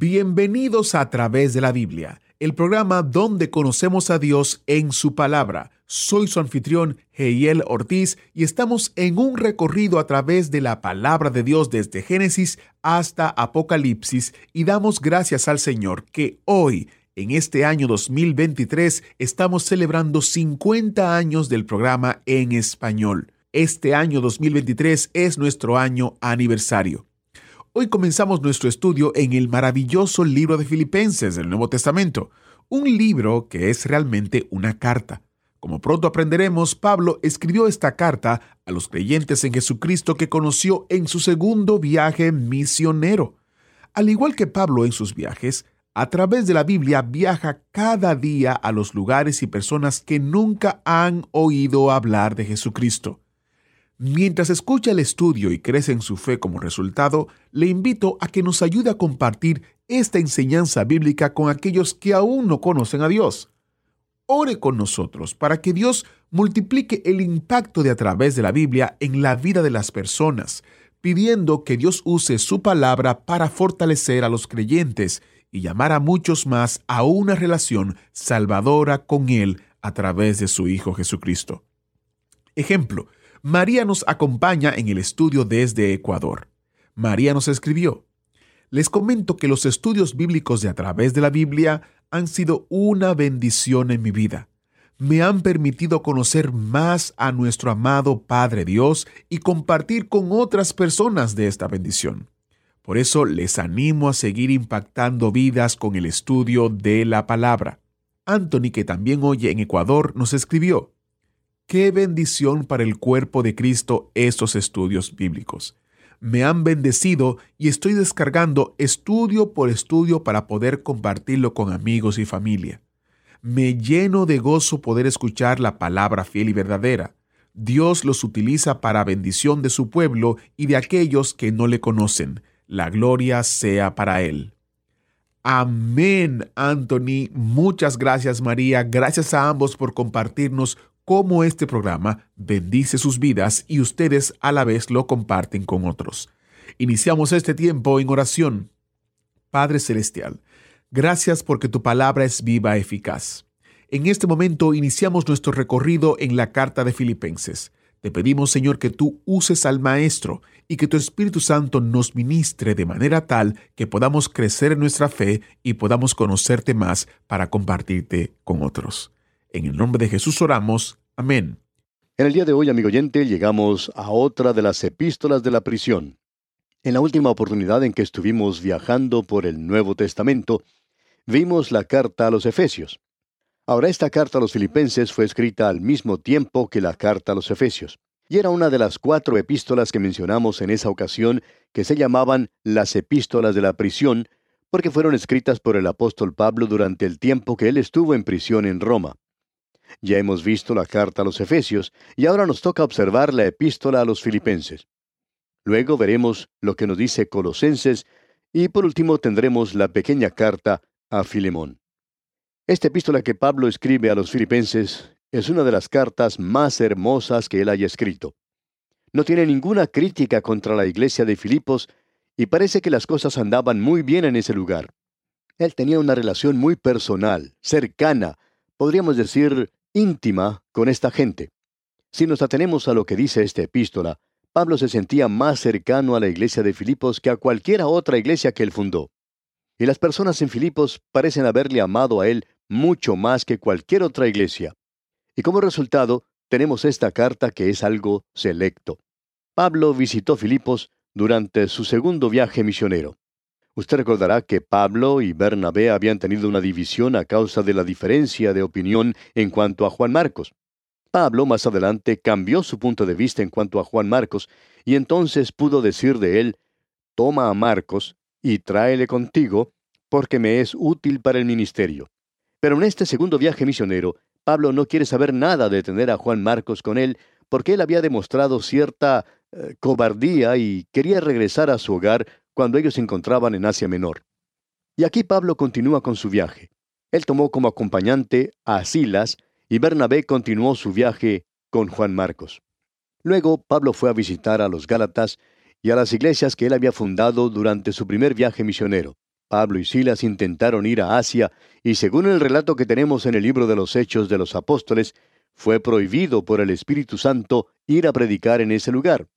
Bienvenidos a través de la Biblia, el programa donde conocemos a Dios en su palabra. Soy su anfitrión, Heiel Ortiz, y estamos en un recorrido a través de la palabra de Dios desde Génesis hasta Apocalipsis y damos gracias al Señor que hoy, en este año 2023, estamos celebrando 50 años del programa en español. Este año 2023 es nuestro año aniversario. Hoy comenzamos nuestro estudio en el maravilloso libro de Filipenses del Nuevo Testamento, un libro que es realmente una carta. Como pronto aprenderemos, Pablo escribió esta carta a los creyentes en Jesucristo que conoció en su segundo viaje misionero. Al igual que Pablo en sus viajes, a través de la Biblia viaja cada día a los lugares y personas que nunca han oído hablar de Jesucristo. Mientras escucha el estudio y crece en su fe como resultado, le invito a que nos ayude a compartir esta enseñanza bíblica con aquellos que aún no conocen a Dios. Ore con nosotros para que Dios multiplique el impacto de a través de la Biblia en la vida de las personas, pidiendo que Dios use su palabra para fortalecer a los creyentes y llamar a muchos más a una relación salvadora con Él a través de su Hijo Jesucristo. Ejemplo, María nos acompaña en el estudio desde Ecuador. María nos escribió, les comento que los estudios bíblicos de a través de la Biblia han sido una bendición en mi vida. Me han permitido conocer más a nuestro amado Padre Dios y compartir con otras personas de esta bendición. Por eso les animo a seguir impactando vidas con el estudio de la palabra. Anthony, que también oye en Ecuador, nos escribió, Qué bendición para el cuerpo de Cristo estos estudios bíblicos me han bendecido y estoy descargando estudio por estudio para poder compartirlo con amigos y familia. Me lleno de gozo poder escuchar la palabra fiel y verdadera. Dios los utiliza para bendición de su pueblo y de aquellos que no le conocen. La gloria sea para Él. Amén, Anthony. Muchas gracias, María. Gracias a ambos por compartirnos cómo este programa bendice sus vidas y ustedes a la vez lo comparten con otros. Iniciamos este tiempo en oración. Padre Celestial, gracias porque tu palabra es viva y eficaz. En este momento iniciamos nuestro recorrido en la carta de Filipenses. Te pedimos, Señor, que tú uses al Maestro y que tu Espíritu Santo nos ministre de manera tal que podamos crecer en nuestra fe y podamos conocerte más para compartirte con otros. En el nombre de Jesús oramos. Amén. En el día de hoy, amigo oyente, llegamos a otra de las epístolas de la prisión. En la última oportunidad en que estuvimos viajando por el Nuevo Testamento, vimos la carta a los Efesios. Ahora esta carta a los Filipenses fue escrita al mismo tiempo que la carta a los Efesios, y era una de las cuatro epístolas que mencionamos en esa ocasión que se llamaban las epístolas de la prisión, porque fueron escritas por el apóstol Pablo durante el tiempo que él estuvo en prisión en Roma. Ya hemos visto la carta a los Efesios y ahora nos toca observar la epístola a los Filipenses. Luego veremos lo que nos dice Colosenses y por último tendremos la pequeña carta a Filemón. Esta epístola que Pablo escribe a los Filipenses es una de las cartas más hermosas que él haya escrito. No tiene ninguna crítica contra la iglesia de Filipos y parece que las cosas andaban muy bien en ese lugar. Él tenía una relación muy personal, cercana, podríamos decir íntima con esta gente. Si nos atenemos a lo que dice esta epístola, Pablo se sentía más cercano a la iglesia de Filipos que a cualquiera otra iglesia que él fundó. Y las personas en Filipos parecen haberle amado a él mucho más que cualquier otra iglesia. Y como resultado, tenemos esta carta que es algo selecto. Pablo visitó Filipos durante su segundo viaje misionero. Usted recordará que Pablo y Bernabé habían tenido una división a causa de la diferencia de opinión en cuanto a Juan Marcos. Pablo más adelante cambió su punto de vista en cuanto a Juan Marcos y entonces pudo decir de él, toma a Marcos y tráele contigo, porque me es útil para el ministerio. Pero en este segundo viaje misionero, Pablo no quiere saber nada de tener a Juan Marcos con él, porque él había demostrado cierta eh, cobardía y quería regresar a su hogar cuando ellos se encontraban en Asia Menor. Y aquí Pablo continúa con su viaje. Él tomó como acompañante a Silas y Bernabé continuó su viaje con Juan Marcos. Luego Pablo fue a visitar a los Gálatas y a las iglesias que él había fundado durante su primer viaje misionero. Pablo y Silas intentaron ir a Asia y según el relato que tenemos en el libro de los Hechos de los Apóstoles, fue prohibido por el Espíritu Santo ir a predicar en ese lugar.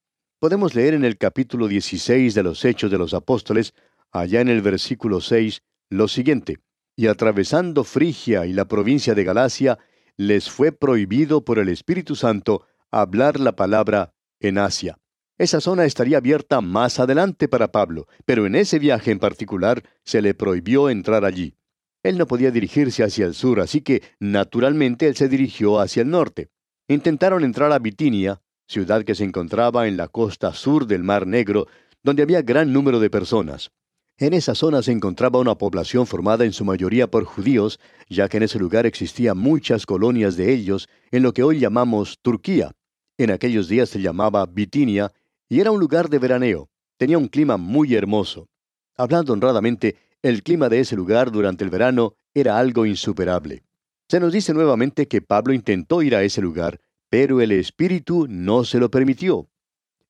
Podemos leer en el capítulo 16 de los Hechos de los Apóstoles, allá en el versículo 6, lo siguiente, y atravesando Frigia y la provincia de Galacia, les fue prohibido por el Espíritu Santo hablar la palabra en Asia. Esa zona estaría abierta más adelante para Pablo, pero en ese viaje en particular se le prohibió entrar allí. Él no podía dirigirse hacia el sur, así que naturalmente él se dirigió hacia el norte. Intentaron entrar a Bitinia, ciudad que se encontraba en la costa sur del Mar Negro, donde había gran número de personas. En esa zona se encontraba una población formada en su mayoría por judíos, ya que en ese lugar existían muchas colonias de ellos, en lo que hoy llamamos Turquía. En aquellos días se llamaba Bitinia y era un lugar de veraneo. Tenía un clima muy hermoso. Hablando honradamente, el clima de ese lugar durante el verano era algo insuperable. Se nos dice nuevamente que Pablo intentó ir a ese lugar, pero el Espíritu no se lo permitió.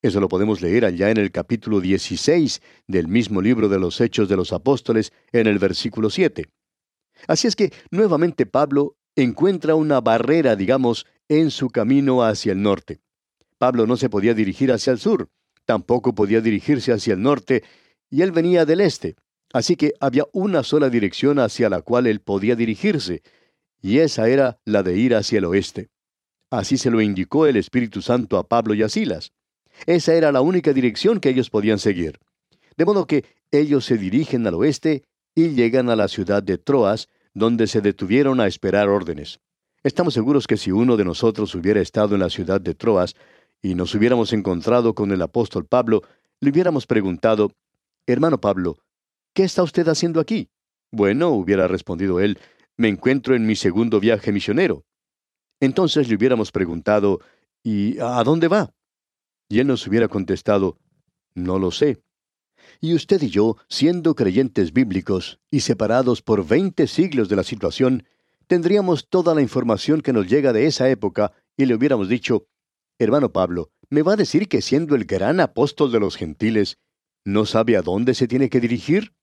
Eso lo podemos leer allá en el capítulo 16 del mismo libro de los Hechos de los Apóstoles, en el versículo 7. Así es que nuevamente Pablo encuentra una barrera, digamos, en su camino hacia el norte. Pablo no se podía dirigir hacia el sur, tampoco podía dirigirse hacia el norte, y él venía del este. Así que había una sola dirección hacia la cual él podía dirigirse, y esa era la de ir hacia el oeste. Así se lo indicó el Espíritu Santo a Pablo y a Silas. Esa era la única dirección que ellos podían seguir. De modo que ellos se dirigen al oeste y llegan a la ciudad de Troas, donde se detuvieron a esperar órdenes. Estamos seguros que si uno de nosotros hubiera estado en la ciudad de Troas, y nos hubiéramos encontrado con el apóstol Pablo, le hubiéramos preguntado, Hermano Pablo, ¿qué está usted haciendo aquí? Bueno, hubiera respondido él, me encuentro en mi segundo viaje misionero. Entonces le hubiéramos preguntado, ¿y a dónde va? Y él nos hubiera contestado, no lo sé. Y usted y yo, siendo creyentes bíblicos y separados por veinte siglos de la situación, tendríamos toda la información que nos llega de esa época y le hubiéramos dicho, Hermano Pablo, ¿me va a decir que siendo el gran apóstol de los gentiles, no sabe a dónde se tiene que dirigir?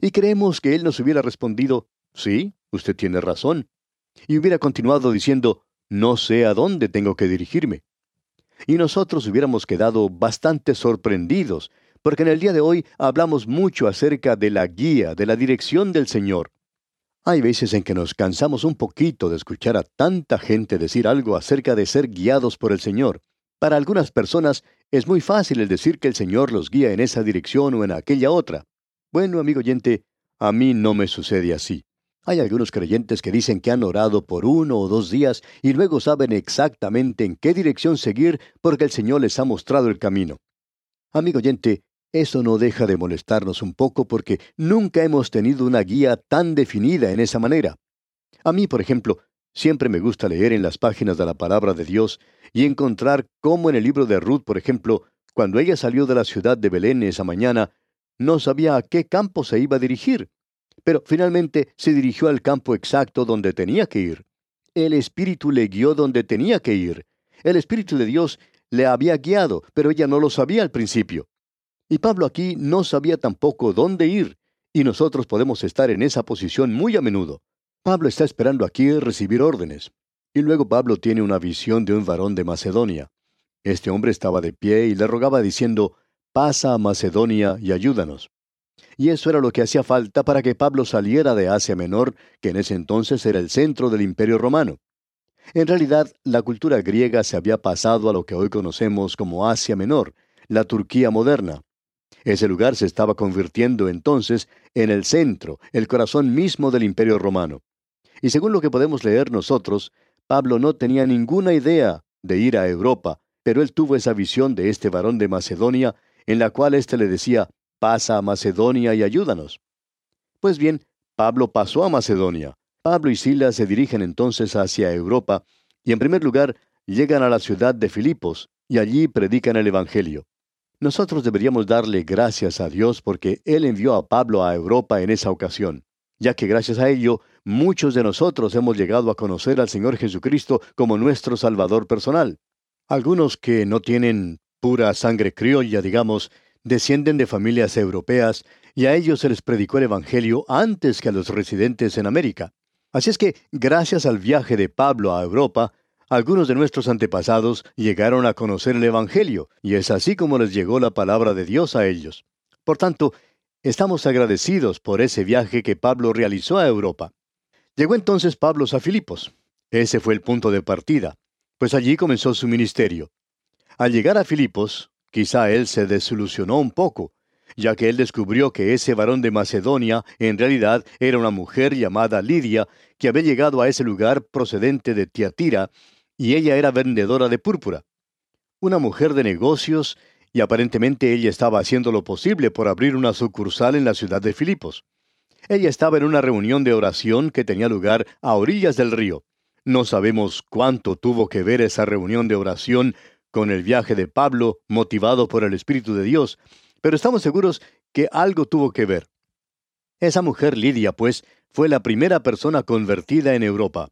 Y creemos que él nos hubiera respondido, sí, usted tiene razón. Y hubiera continuado diciendo, no sé a dónde tengo que dirigirme. Y nosotros hubiéramos quedado bastante sorprendidos, porque en el día de hoy hablamos mucho acerca de la guía, de la dirección del Señor. Hay veces en que nos cansamos un poquito de escuchar a tanta gente decir algo acerca de ser guiados por el Señor. Para algunas personas es muy fácil el decir que el Señor los guía en esa dirección o en aquella otra. Bueno, amigo oyente, a mí no me sucede así. Hay algunos creyentes que dicen que han orado por uno o dos días y luego saben exactamente en qué dirección seguir porque el Señor les ha mostrado el camino. Amigo oyente, eso no deja de molestarnos un poco porque nunca hemos tenido una guía tan definida en esa manera. A mí, por ejemplo, siempre me gusta leer en las páginas de la palabra de Dios y encontrar cómo en el libro de Ruth, por ejemplo, cuando ella salió de la ciudad de Belén esa mañana, no sabía a qué campo se iba a dirigir, pero finalmente se dirigió al campo exacto donde tenía que ir. El Espíritu le guió donde tenía que ir. El Espíritu de Dios le había guiado, pero ella no lo sabía al principio. Y Pablo aquí no sabía tampoco dónde ir, y nosotros podemos estar en esa posición muy a menudo. Pablo está esperando aquí recibir órdenes. Y luego Pablo tiene una visión de un varón de Macedonia. Este hombre estaba de pie y le rogaba diciendo, pasa a Macedonia y ayúdanos. Y eso era lo que hacía falta para que Pablo saliera de Asia Menor, que en ese entonces era el centro del imperio romano. En realidad, la cultura griega se había pasado a lo que hoy conocemos como Asia Menor, la Turquía moderna. Ese lugar se estaba convirtiendo entonces en el centro, el corazón mismo del imperio romano. Y según lo que podemos leer nosotros, Pablo no tenía ninguna idea de ir a Europa, pero él tuvo esa visión de este varón de Macedonia, en la cual éste le decía, pasa a Macedonia y ayúdanos. Pues bien, Pablo pasó a Macedonia. Pablo y Silas se dirigen entonces hacia Europa y en primer lugar llegan a la ciudad de Filipos y allí predican el Evangelio. Nosotros deberíamos darle gracias a Dios porque Él envió a Pablo a Europa en esa ocasión, ya que gracias a ello muchos de nosotros hemos llegado a conocer al Señor Jesucristo como nuestro Salvador personal. Algunos que no tienen pura sangre criolla, digamos, descienden de familias europeas y a ellos se les predicó el Evangelio antes que a los residentes en América. Así es que, gracias al viaje de Pablo a Europa, algunos de nuestros antepasados llegaron a conocer el Evangelio, y es así como les llegó la palabra de Dios a ellos. Por tanto, estamos agradecidos por ese viaje que Pablo realizó a Europa. Llegó entonces Pablo a Filipos. Ese fue el punto de partida, pues allí comenzó su ministerio. Al llegar a Filipos, quizá él se desilusionó un poco, ya que él descubrió que ese varón de Macedonia en realidad era una mujer llamada Lidia, que había llegado a ese lugar procedente de Tiatira, y ella era vendedora de púrpura. Una mujer de negocios, y aparentemente ella estaba haciendo lo posible por abrir una sucursal en la ciudad de Filipos. Ella estaba en una reunión de oración que tenía lugar a orillas del río. No sabemos cuánto tuvo que ver esa reunión de oración con el viaje de Pablo, motivado por el Espíritu de Dios, pero estamos seguros que algo tuvo que ver. Esa mujer Lidia, pues, fue la primera persona convertida en Europa.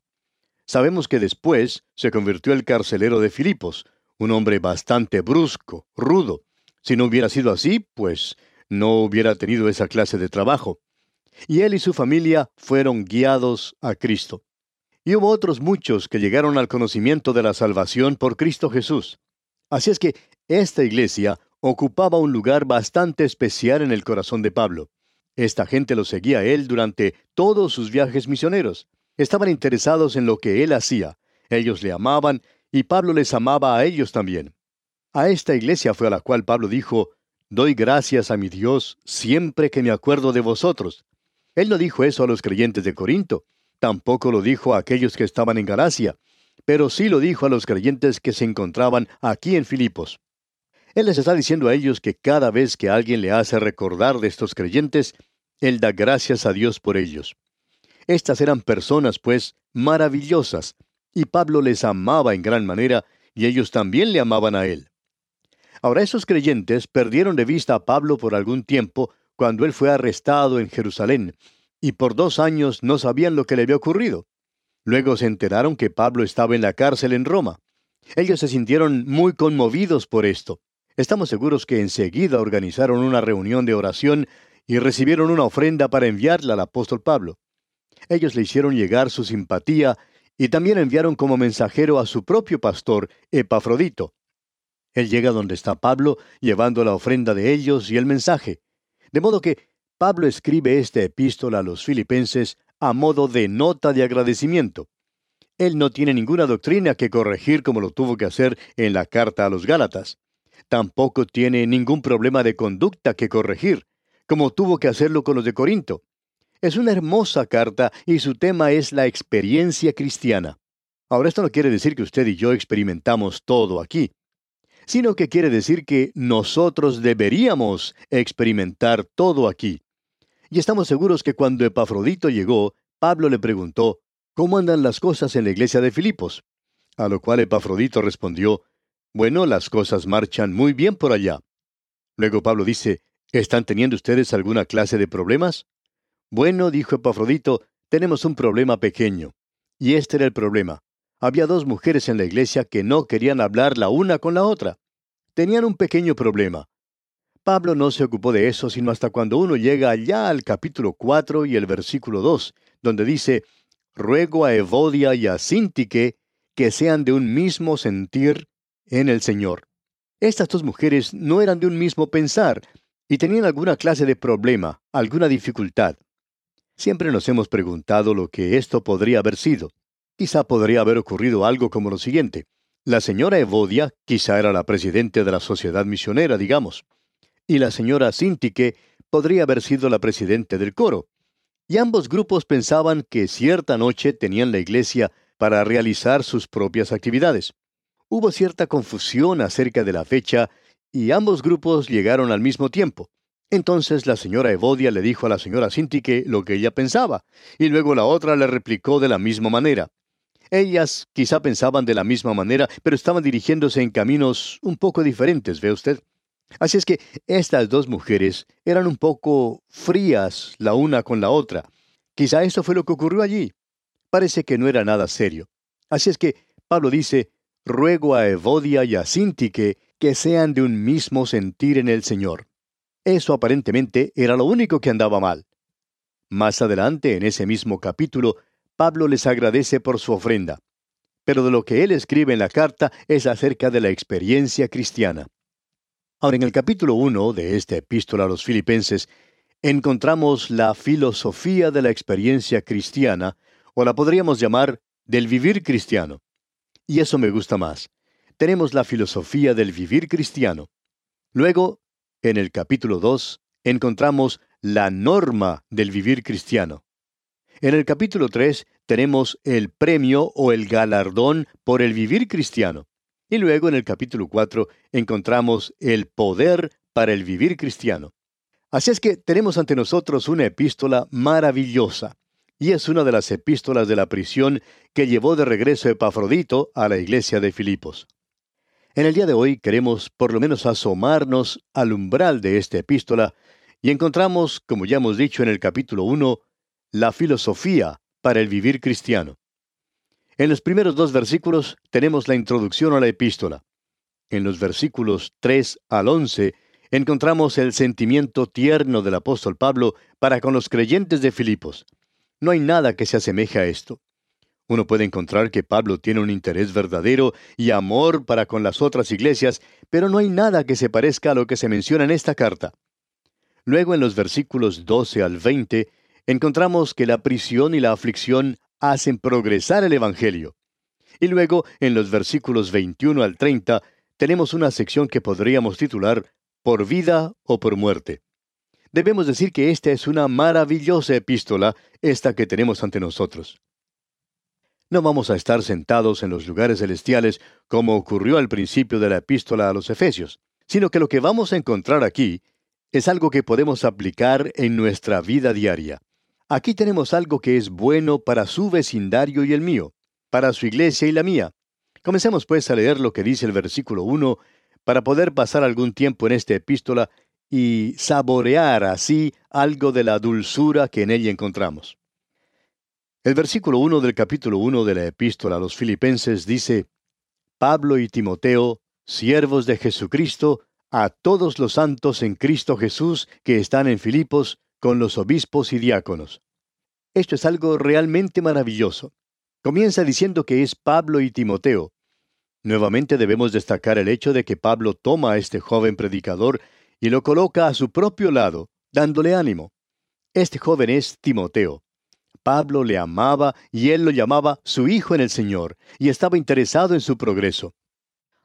Sabemos que después se convirtió el carcelero de Filipos, un hombre bastante brusco, rudo. Si no hubiera sido así, pues no hubiera tenido esa clase de trabajo. Y él y su familia fueron guiados a Cristo. Y hubo otros muchos que llegaron al conocimiento de la salvación por Cristo Jesús. Así es que esta iglesia ocupaba un lugar bastante especial en el corazón de Pablo. Esta gente lo seguía a él durante todos sus viajes misioneros. Estaban interesados en lo que él hacía. Ellos le amaban y Pablo les amaba a ellos también. A esta iglesia fue a la cual Pablo dijo, Doy gracias a mi Dios siempre que me acuerdo de vosotros. Él no dijo eso a los creyentes de Corinto, tampoco lo dijo a aquellos que estaban en Galacia, pero sí lo dijo a los creyentes que se encontraban aquí en Filipos. Él les está diciendo a ellos que cada vez que alguien le hace recordar de estos creyentes, Él da gracias a Dios por ellos. Estas eran personas, pues, maravillosas, y Pablo les amaba en gran manera, y ellos también le amaban a él. Ahora esos creyentes perdieron de vista a Pablo por algún tiempo cuando él fue arrestado en Jerusalén, y por dos años no sabían lo que le había ocurrido. Luego se enteraron que Pablo estaba en la cárcel en Roma. Ellos se sintieron muy conmovidos por esto. Estamos seguros que enseguida organizaron una reunión de oración y recibieron una ofrenda para enviarla al apóstol Pablo. Ellos le hicieron llegar su simpatía y también enviaron como mensajero a su propio pastor, Epafrodito. Él llega donde está Pablo, llevando la ofrenda de ellos y el mensaje. De modo que Pablo escribe esta epístola a los filipenses a modo de nota de agradecimiento. Él no tiene ninguna doctrina que corregir como lo tuvo que hacer en la carta a los Gálatas. Tampoco tiene ningún problema de conducta que corregir, como tuvo que hacerlo con los de Corinto. Es una hermosa carta y su tema es la experiencia cristiana. Ahora esto no quiere decir que usted y yo experimentamos todo aquí, sino que quiere decir que nosotros deberíamos experimentar todo aquí. Y estamos seguros que cuando Epafrodito llegó, Pablo le preguntó, ¿cómo andan las cosas en la iglesia de Filipos? A lo cual Epafrodito respondió, bueno, las cosas marchan muy bien por allá. Luego Pablo dice, ¿están teniendo ustedes alguna clase de problemas? Bueno, dijo Epafrodito, tenemos un problema pequeño. Y este era el problema. Había dos mujeres en la iglesia que no querían hablar la una con la otra. Tenían un pequeño problema. Pablo no se ocupó de eso sino hasta cuando uno llega allá al capítulo 4 y el versículo 2, donde dice, Ruego a Evodia y a Sintique que sean de un mismo sentir en el Señor. Estas dos mujeres no eran de un mismo pensar y tenían alguna clase de problema, alguna dificultad. Siempre nos hemos preguntado lo que esto podría haber sido. Quizá podría haber ocurrido algo como lo siguiente. La señora Evodia quizá era la presidente de la sociedad misionera, digamos, y la señora Sintique podría haber sido la presidente del coro. Y ambos grupos pensaban que cierta noche tenían la iglesia para realizar sus propias actividades. Hubo cierta confusión acerca de la fecha y ambos grupos llegaron al mismo tiempo. Entonces la señora Evodia le dijo a la señora Sintique lo que ella pensaba, y luego la otra le replicó de la misma manera. Ellas quizá pensaban de la misma manera, pero estaban dirigiéndose en caminos un poco diferentes, ¿ve usted? Así es que estas dos mujeres eran un poco frías la una con la otra. Quizá eso fue lo que ocurrió allí. Parece que no era nada serio. Así es que Pablo dice, ruego a Evodia y a Sintique que sean de un mismo sentir en el Señor. Eso aparentemente era lo único que andaba mal. Más adelante, en ese mismo capítulo, Pablo les agradece por su ofrenda. Pero de lo que él escribe en la carta es acerca de la experiencia cristiana. Ahora, en el capítulo 1 de esta epístola a los filipenses, encontramos la filosofía de la experiencia cristiana, o la podríamos llamar del vivir cristiano. Y eso me gusta más. Tenemos la filosofía del vivir cristiano. Luego, en el capítulo 2, encontramos la norma del vivir cristiano. En el capítulo 3 tenemos el premio o el galardón por el vivir cristiano. Y luego en el capítulo 4 encontramos el poder para el vivir cristiano. Así es que tenemos ante nosotros una epístola maravillosa, y es una de las epístolas de la prisión que llevó de regreso Epafrodito a la iglesia de Filipos. En el día de hoy queremos por lo menos asomarnos al umbral de esta epístola y encontramos, como ya hemos dicho en el capítulo 1, la filosofía para el vivir cristiano. En los primeros dos versículos tenemos la introducción a la epístola. En los versículos 3 al 11 encontramos el sentimiento tierno del apóstol Pablo para con los creyentes de Filipos. No hay nada que se asemeje a esto. Uno puede encontrar que Pablo tiene un interés verdadero y amor para con las otras iglesias, pero no hay nada que se parezca a lo que se menciona en esta carta. Luego en los versículos 12 al 20 encontramos que la prisión y la aflicción hacen progresar el Evangelio. Y luego, en los versículos 21 al 30, tenemos una sección que podríamos titular Por vida o por muerte. Debemos decir que esta es una maravillosa epístola, esta que tenemos ante nosotros. No vamos a estar sentados en los lugares celestiales como ocurrió al principio de la epístola a los Efesios, sino que lo que vamos a encontrar aquí es algo que podemos aplicar en nuestra vida diaria. Aquí tenemos algo que es bueno para su vecindario y el mío, para su iglesia y la mía. Comencemos pues a leer lo que dice el versículo 1 para poder pasar algún tiempo en esta epístola y saborear así algo de la dulzura que en ella encontramos. El versículo 1 del capítulo 1 de la epístola a los filipenses dice, Pablo y Timoteo, siervos de Jesucristo, a todos los santos en Cristo Jesús que están en Filipos, con los obispos y diáconos. Esto es algo realmente maravilloso. Comienza diciendo que es Pablo y Timoteo. Nuevamente debemos destacar el hecho de que Pablo toma a este joven predicador y lo coloca a su propio lado, dándole ánimo. Este joven es Timoteo. Pablo le amaba y él lo llamaba su hijo en el Señor, y estaba interesado en su progreso.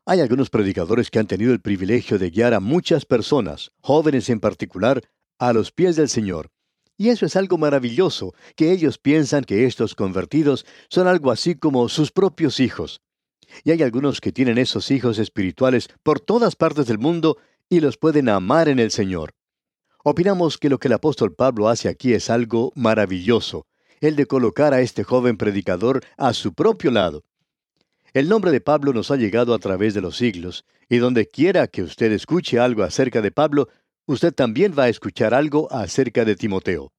Hay algunos predicadores que han tenido el privilegio de guiar a muchas personas, jóvenes en particular, a los pies del Señor. Y eso es algo maravilloso, que ellos piensan que estos convertidos son algo así como sus propios hijos. Y hay algunos que tienen esos hijos espirituales por todas partes del mundo y los pueden amar en el Señor. Opinamos que lo que el apóstol Pablo hace aquí es algo maravilloso, el de colocar a este joven predicador a su propio lado. El nombre de Pablo nos ha llegado a través de los siglos, y donde quiera que usted escuche algo acerca de Pablo, usted también va a escuchar algo acerca de Timoteo.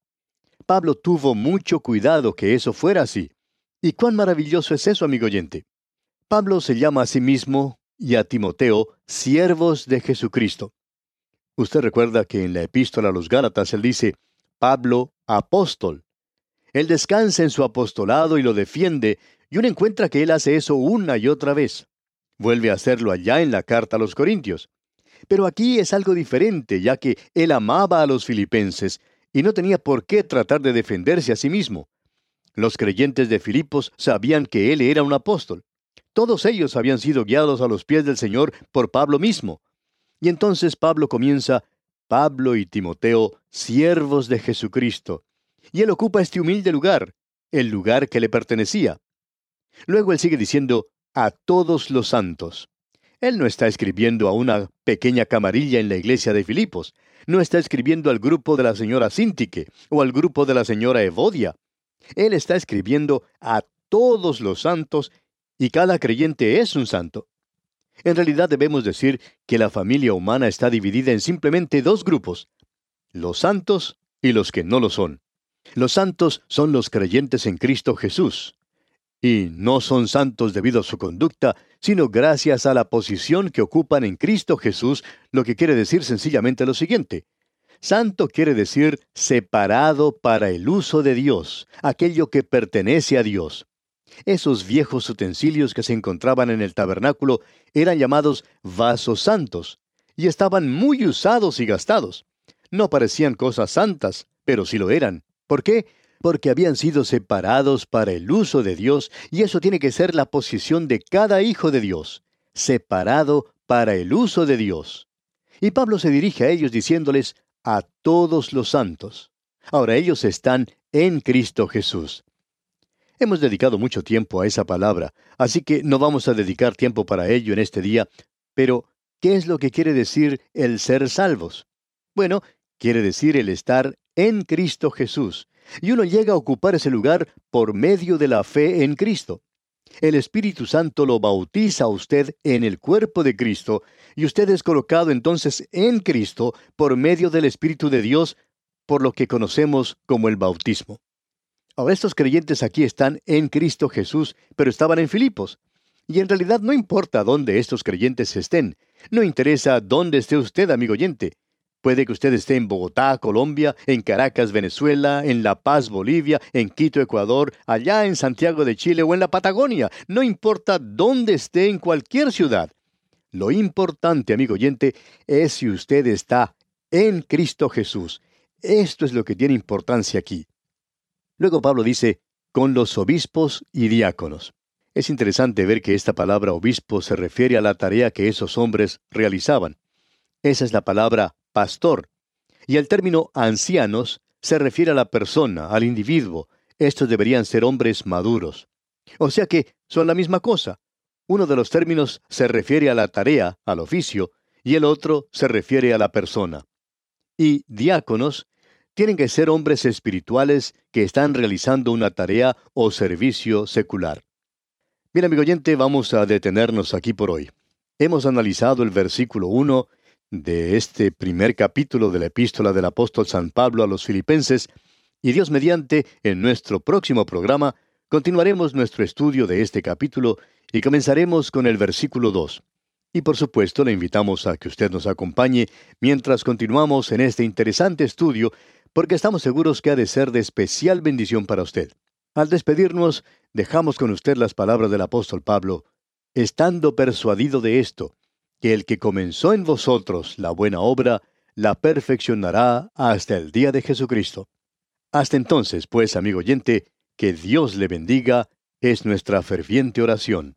Pablo tuvo mucho cuidado que eso fuera así. ¿Y cuán maravilloso es eso, amigo oyente? Pablo se llama a sí mismo y a Timoteo siervos de Jesucristo. Usted recuerda que en la epístola a los Gálatas él dice, Pablo, apóstol. Él descansa en su apostolado y lo defiende, y uno encuentra que él hace eso una y otra vez. Vuelve a hacerlo allá en la carta a los Corintios. Pero aquí es algo diferente, ya que él amaba a los filipenses y no tenía por qué tratar de defenderse a sí mismo. Los creyentes de Filipos sabían que él era un apóstol. Todos ellos habían sido guiados a los pies del Señor por Pablo mismo. Y entonces Pablo comienza, Pablo y Timoteo, siervos de Jesucristo. Y él ocupa este humilde lugar, el lugar que le pertenecía. Luego él sigue diciendo, a todos los santos. Él no está escribiendo a una pequeña camarilla en la iglesia de Filipos. No está escribiendo al grupo de la señora Sintique o al grupo de la señora Evodia. Él está escribiendo a todos los santos y cada creyente es un santo. En realidad debemos decir que la familia humana está dividida en simplemente dos grupos, los santos y los que no lo son. Los santos son los creyentes en Cristo Jesús, y no son santos debido a su conducta, sino gracias a la posición que ocupan en Cristo Jesús, lo que quiere decir sencillamente lo siguiente. Santo quiere decir separado para el uso de Dios, aquello que pertenece a Dios. Esos viejos utensilios que se encontraban en el tabernáculo eran llamados vasos santos, y estaban muy usados y gastados. No parecían cosas santas, pero sí lo eran. ¿Por qué? Porque habían sido separados para el uso de Dios, y eso tiene que ser la posición de cada hijo de Dios, separado para el uso de Dios. Y Pablo se dirige a ellos diciéndoles, a todos los santos. Ahora ellos están en Cristo Jesús. Hemos dedicado mucho tiempo a esa palabra, así que no vamos a dedicar tiempo para ello en este día, pero ¿qué es lo que quiere decir el ser salvos? Bueno, quiere decir el estar en Cristo Jesús, y uno llega a ocupar ese lugar por medio de la fe en Cristo. El Espíritu Santo lo bautiza a usted en el cuerpo de Cristo, y usted es colocado entonces en Cristo por medio del Espíritu de Dios, por lo que conocemos como el bautismo. Ahora, estos creyentes aquí están en Cristo Jesús, pero estaban en Filipos. Y en realidad no importa dónde estos creyentes estén, no interesa dónde esté usted, amigo oyente. Puede que usted esté en Bogotá, Colombia, en Caracas, Venezuela, en La Paz, Bolivia, en Quito, Ecuador, allá en Santiago de Chile o en la Patagonia. No importa dónde esté en cualquier ciudad. Lo importante, amigo oyente, es si usted está en Cristo Jesús. Esto es lo que tiene importancia aquí. Luego Pablo dice, con los obispos y diáconos. Es interesante ver que esta palabra obispo se refiere a la tarea que esos hombres realizaban. Esa es la palabra pastor. Y el término ancianos se refiere a la persona, al individuo. Estos deberían ser hombres maduros. O sea que son la misma cosa. Uno de los términos se refiere a la tarea, al oficio, y el otro se refiere a la persona. Y diáconos tienen que ser hombres espirituales que están realizando una tarea o servicio secular. Bien, amigo oyente, vamos a detenernos aquí por hoy. Hemos analizado el versículo 1 de este primer capítulo de la epístola del apóstol San Pablo a los filipenses, y Dios mediante, en nuestro próximo programa, continuaremos nuestro estudio de este capítulo y comenzaremos con el versículo 2. Y por supuesto le invitamos a que usted nos acompañe mientras continuamos en este interesante estudio porque estamos seguros que ha de ser de especial bendición para usted. Al despedirnos, dejamos con usted las palabras del apóstol Pablo, estando persuadido de esto, que el que comenzó en vosotros la buena obra, la perfeccionará hasta el día de Jesucristo. Hasta entonces, pues, amigo oyente, que Dios le bendiga, es nuestra ferviente oración.